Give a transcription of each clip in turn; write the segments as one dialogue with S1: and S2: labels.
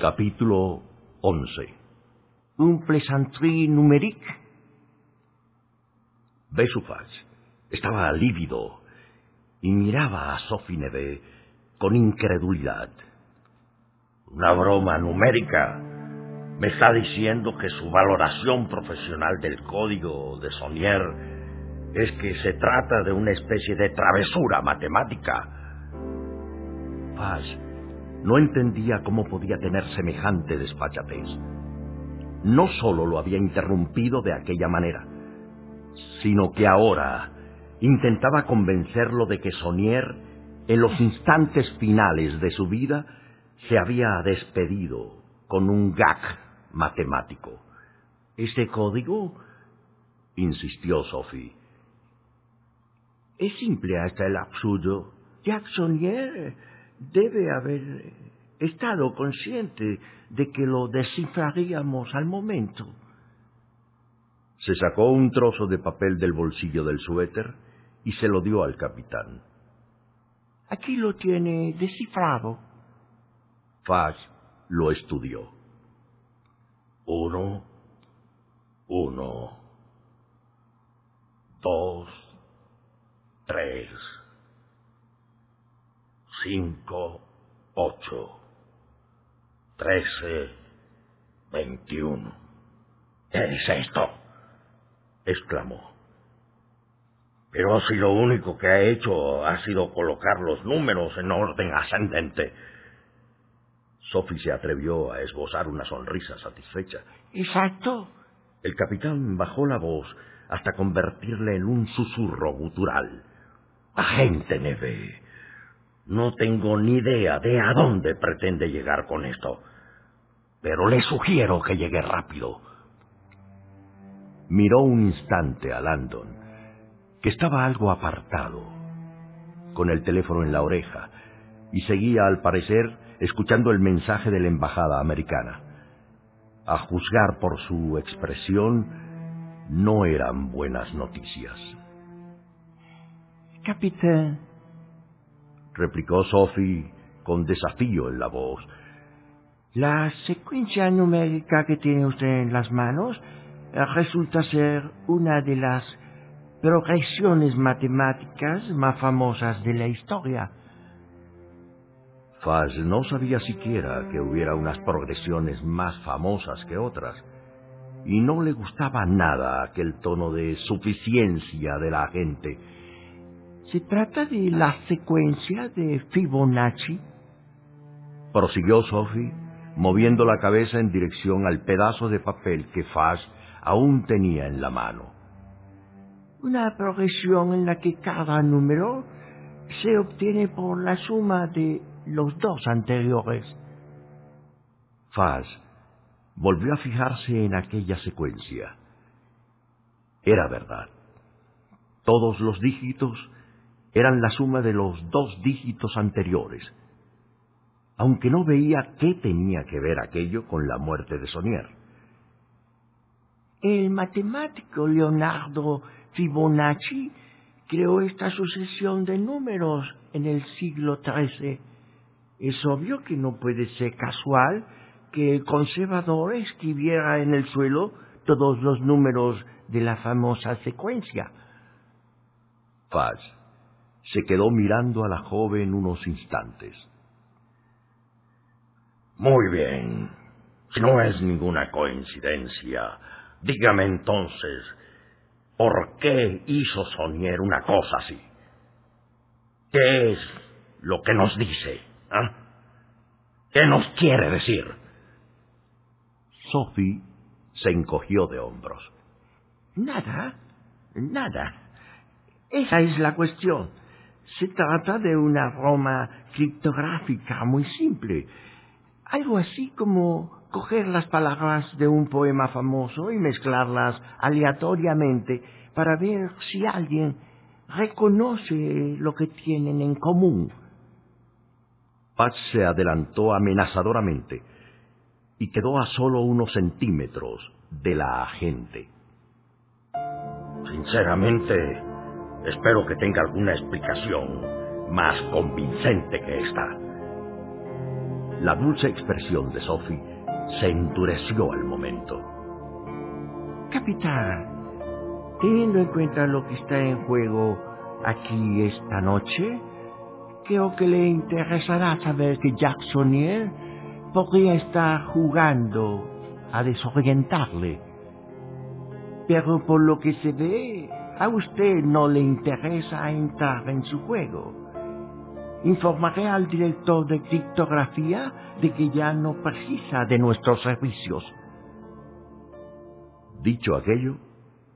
S1: Capítulo 11 Un plaisanterie numérique Besufach estaba lívido y miraba a Sophie Neve con incredulidad.
S2: Una broma numérica. Me está diciendo que su valoración profesional del código de Sonier es que se trata de una especie de travesura matemática.
S1: Paz no entendía cómo podía tener semejante despachatez. No solo lo había interrumpido de aquella manera, sino que ahora intentaba convencerlo de que Sonier, en los instantes finales de su vida, se había despedido con un gag matemático. ¿Ese código? insistió Sophie. Es simple hasta el absurdo. Jacques Sonier debe haber estado consciente de que lo descifraríamos al momento. Se sacó un trozo de papel del bolsillo del suéter y se lo dio al capitán. Aquí lo tiene descifrado. Faz lo estudió.
S2: Uno, uno, dos, tres, cinco, ocho, trece, veintiuno. ¿Qué es esto? exclamó. Pero si lo único que ha hecho ha sido colocar los números en orden ascendente.
S1: Sophie se atrevió a esbozar una sonrisa satisfecha.
S3: Exacto.
S1: El capitán bajó la voz hasta convertirle en un susurro gutural.
S2: Agente Neve, no tengo ni idea de a dónde pretende llegar con esto, pero le sugiero que llegue rápido.
S1: Miró un instante a Landon que estaba algo apartado, con el teléfono en la oreja, y seguía, al parecer, escuchando el mensaje de la embajada americana. A juzgar por su expresión, no eran buenas noticias.
S3: Capitán,
S1: replicó Sophie con desafío en la voz.
S3: La secuencia numérica que tiene usted en las manos resulta ser una de las progresiones matemáticas más famosas de la historia.
S1: Faz no sabía siquiera que hubiera unas progresiones más famosas que otras, y no le gustaba nada aquel tono de suficiencia de la gente.
S3: ¿Se trata de la secuencia de Fibonacci?
S1: Prosiguió Sophie, moviendo la cabeza en dirección al pedazo de papel que Faz aún tenía en la mano
S3: una progresión en la que cada número se obtiene por la suma de los dos anteriores.
S1: Faz volvió a fijarse en aquella secuencia. Era verdad. Todos los dígitos eran la suma de los dos dígitos anteriores, aunque no veía qué tenía que ver aquello con la muerte de Sonier.
S3: El matemático Leonardo Fibonacci creó esta sucesión de números en el siglo XIII. Es obvio que no puede ser casual que el conservador escribiera en el suelo todos los números de la famosa secuencia.
S1: Faz se quedó mirando a la joven unos instantes.
S2: Muy bien. Si no es ninguna coincidencia, dígame entonces ¿Por qué hizo Sonier una cosa así? ¿Qué es lo que nos dice? ¿Ah? ¿Qué nos quiere decir?
S1: Sophie se encogió de hombros.
S3: Nada, nada. Esa es la cuestión. Se trata de una broma criptográfica muy simple. Algo así como coger las palabras de un poema famoso y mezclarlas aleatoriamente para ver si alguien reconoce lo que tienen en común.
S1: Patch se adelantó amenazadoramente y quedó a solo unos centímetros de la agente.
S2: Sinceramente, espero que tenga alguna explicación más convincente que esta.
S1: La dulce expresión de Sophie se endureció al momento.
S3: Capitán, teniendo en cuenta lo que está en juego aquí esta noche, creo que le interesará saber que Jacksonier podría estar jugando a desorientarle. Pero por lo que se ve, a usted no le interesa entrar en su juego. Informaré al director de criptografía de que ya no precisa de nuestros servicios.
S1: Dicho aquello,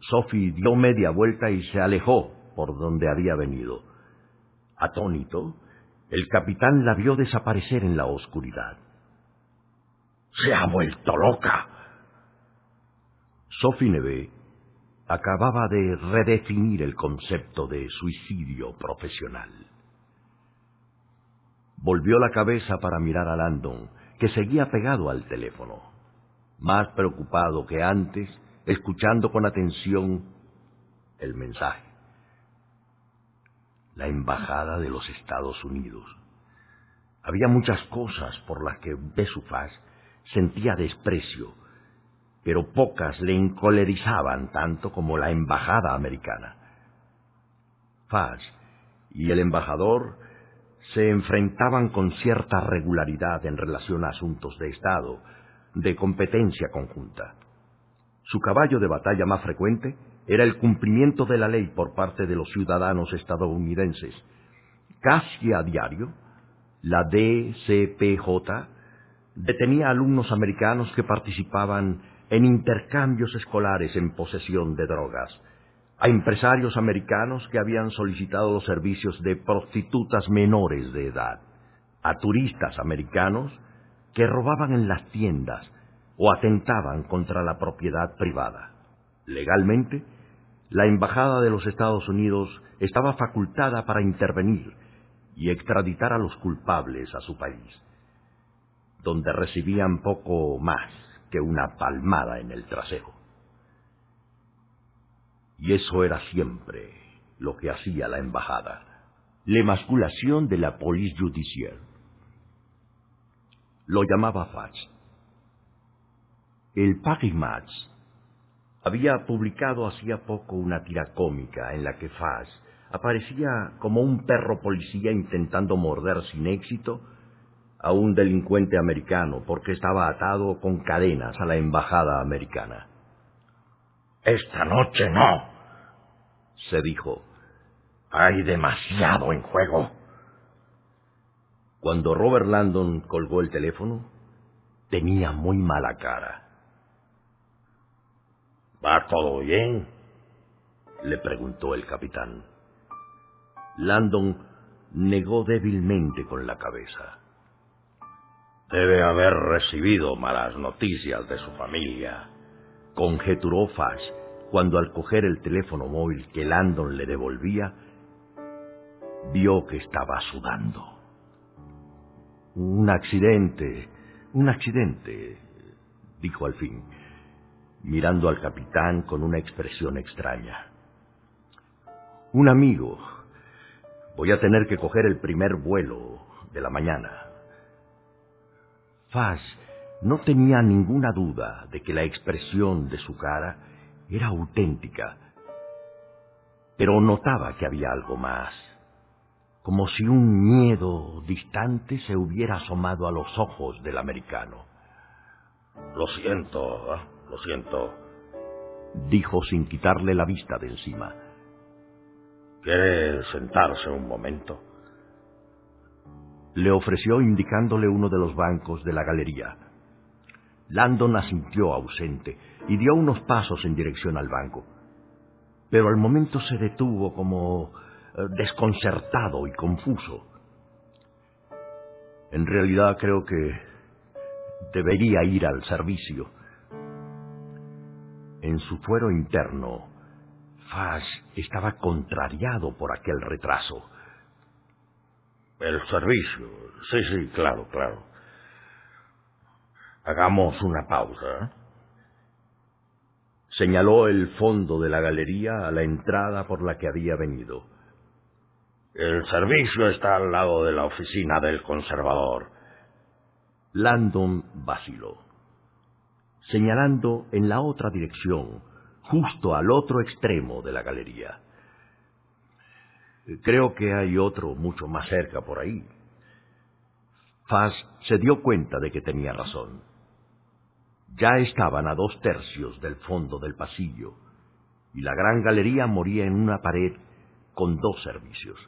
S1: Sophie dio media vuelta y se alejó por donde había venido. Atónito, el capitán la vio desaparecer en la oscuridad.
S2: Se ha vuelto loca.
S1: Sophie Neve acababa de redefinir el concepto de suicidio profesional. Volvió la cabeza para mirar a Landon, que seguía pegado al teléfono, más preocupado que antes, escuchando con atención el mensaje. La embajada de los Estados Unidos. Había muchas cosas por las que Besufas sentía desprecio, pero pocas le encolerizaban tanto como la embajada americana. Faz y el embajador se enfrentaban con cierta regularidad en relación a asuntos de Estado, de competencia conjunta. Su caballo de batalla más frecuente era el cumplimiento de la ley por parte de los ciudadanos estadounidenses. Casi a diario, la DCPJ detenía alumnos americanos que participaban en intercambios escolares en posesión de drogas, a empresarios americanos que habían solicitado los servicios de prostitutas menores de edad, a turistas americanos que robaban en las tiendas o atentaban contra la propiedad privada. Legalmente, la Embajada de los Estados Unidos estaba facultada para intervenir y extraditar a los culpables a su país donde recibían poco más que una palmada en el trasero. Y eso era siempre lo que hacía la embajada, la emasculación de la police judiciaire. Lo llamaba Faz. El Paris Match había publicado hacía poco una tira cómica en la que Faz aparecía como un perro policía intentando morder sin éxito a un delincuente americano porque estaba atado con cadenas a la embajada americana.
S2: Esta noche no,
S1: se dijo.
S2: Hay demasiado en juego.
S1: Cuando Robert Landon colgó el teléfono, tenía muy mala cara.
S2: ¿Va todo bien?
S1: le preguntó el capitán. Landon negó débilmente con la cabeza.
S2: Debe haber recibido malas noticias de su familia.
S1: Conjeturó Fash cuando al coger el teléfono móvil que Landon le devolvía, vio que estaba sudando. Un accidente, un accidente, dijo al fin, mirando al capitán con una expresión extraña. Un amigo. Voy a tener que coger el primer vuelo de la mañana. Faz no tenía ninguna duda de que la expresión de su cara era auténtica, pero notaba que había algo más, como si un miedo distante se hubiera asomado a los ojos del americano.
S2: Lo siento, ¿eh? lo siento,
S1: dijo sin quitarle la vista de encima.
S2: ¿Quiere sentarse un momento?
S1: Le ofreció indicándole uno de los bancos de la galería. Landon asintió ausente y dio unos pasos en dirección al banco. Pero al momento se detuvo como eh, desconcertado y confuso. En realidad creo que debería ir al servicio. En su fuero interno, Fash estaba contrariado por aquel retraso.
S2: El servicio. Sí, sí, claro, claro. Hagamos una pausa.
S1: Señaló el fondo de la galería a la entrada por la que había venido.
S2: El servicio está al lado de la oficina del conservador.
S1: Landon vaciló, señalando en la otra dirección, justo al otro extremo de la galería. Creo que hay otro mucho más cerca por ahí. Faz se dio cuenta de que tenía razón. Ya estaban a dos tercios del fondo del pasillo, y la gran galería moría en una pared con dos servicios.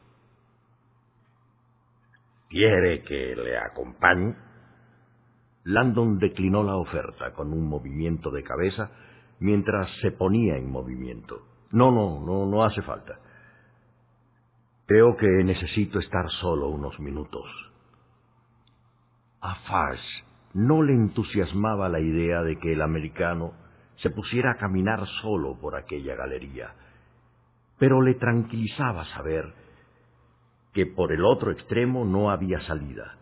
S2: ¿Quiere que le acompañe?
S1: Landon declinó la oferta con un movimiento de cabeza mientras se ponía en movimiento. No, no, no, no hace falta. Creo que necesito estar solo unos minutos. A Fars no le entusiasmaba la idea de que el americano se pusiera a caminar solo por aquella galería, pero le tranquilizaba saber que por el otro extremo no había salida,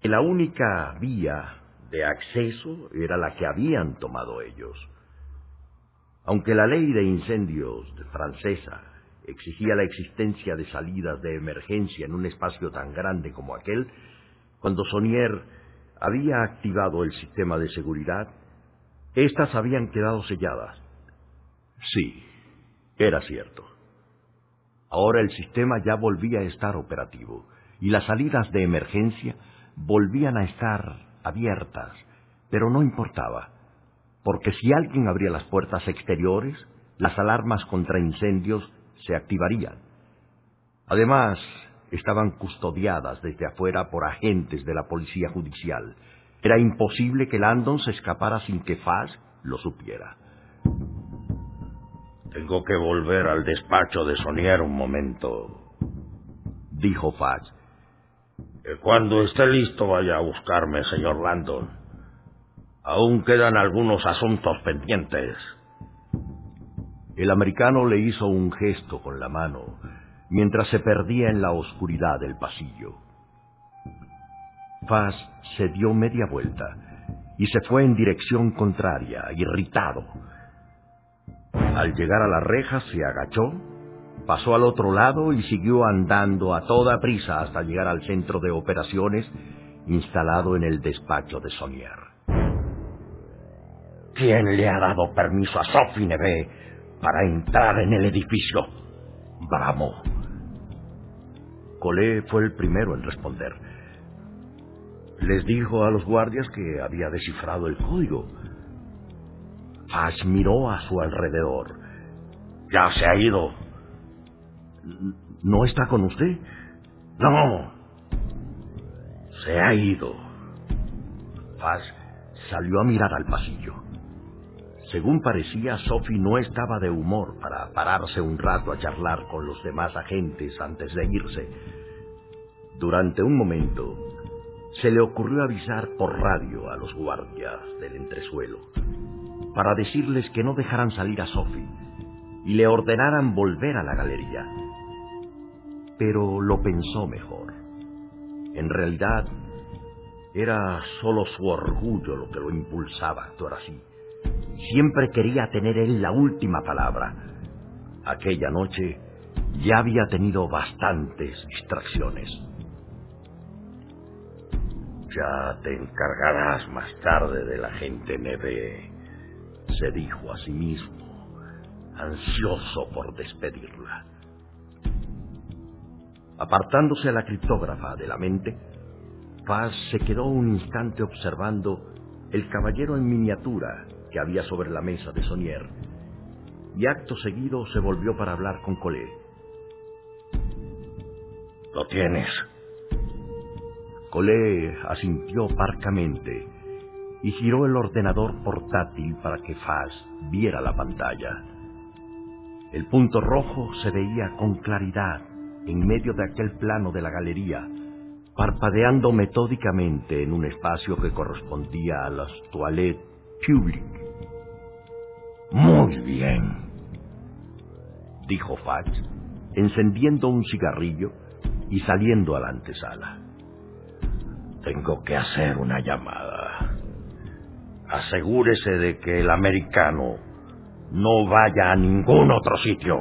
S1: que la única vía de acceso era la que habían tomado ellos. Aunque la ley de incendios francesa exigía la existencia de salidas de emergencia en un espacio tan grande como aquel, cuando Sonier había activado el sistema de seguridad, éstas habían quedado selladas. Sí, era cierto. Ahora el sistema ya volvía a estar operativo y las salidas de emergencia volvían a estar abiertas, pero no importaba, porque si alguien abría las puertas exteriores, las alarmas contra incendios se activarían. Además, estaban custodiadas desde afuera por agentes de la policía judicial. Era imposible que Landon se escapara sin que Faz lo supiera.
S2: Tengo que volver al despacho de Sonier un momento,
S1: dijo Faz.
S2: Cuando esté listo vaya a buscarme, señor Landon. Aún quedan algunos asuntos pendientes.
S1: El americano le hizo un gesto con la mano mientras se perdía en la oscuridad del pasillo. Faz se dio media vuelta y se fue en dirección contraria, irritado. Al llegar a la reja se agachó, pasó al otro lado y siguió andando a toda prisa hasta llegar al centro de operaciones instalado en el despacho de Sonier.
S2: ¿Quién le ha dado permiso a Sophie Neve para entrar en el edificio? Vamos.
S1: Colé fue el primero en responder. Les dijo a los guardias que había descifrado el código. Ash miró a su alrededor.
S2: Ya se ha ido.
S1: ¿No está con usted?
S2: No. Se ha ido.
S1: Faz salió a mirar al pasillo. Según parecía, Sophie no estaba de humor para pararse un rato a charlar con los demás agentes antes de irse. Durante un momento, se le ocurrió avisar por radio a los guardias del entresuelo para decirles que no dejaran salir a Sophie y le ordenaran volver a la galería. Pero lo pensó mejor. En realidad, era solo su orgullo lo que lo impulsaba a actuar así. Siempre quería tener él la última palabra. Aquella noche ya había tenido bastantes distracciones.
S2: Ya te encargarás más tarde de la gente Neve, se dijo a sí mismo, ansioso por despedirla.
S1: Apartándose a la criptógrafa de la mente, Paz se quedó un instante observando el caballero en miniatura que había sobre la mesa de Sonier, y acto seguido se volvió para hablar con Colé.
S2: ¿Lo tienes?
S1: Colé asintió parcamente y giró el ordenador portátil para que Faz viera la pantalla. El punto rojo se veía con claridad en medio de aquel plano de la galería, parpadeando metódicamente en un espacio que correspondía a las toilettes publiques.
S2: Muy bien,
S1: dijo Fudge, encendiendo un cigarrillo y saliendo a la antesala.
S2: Tengo que hacer una llamada. Asegúrese de que el americano no vaya a ningún otro sitio.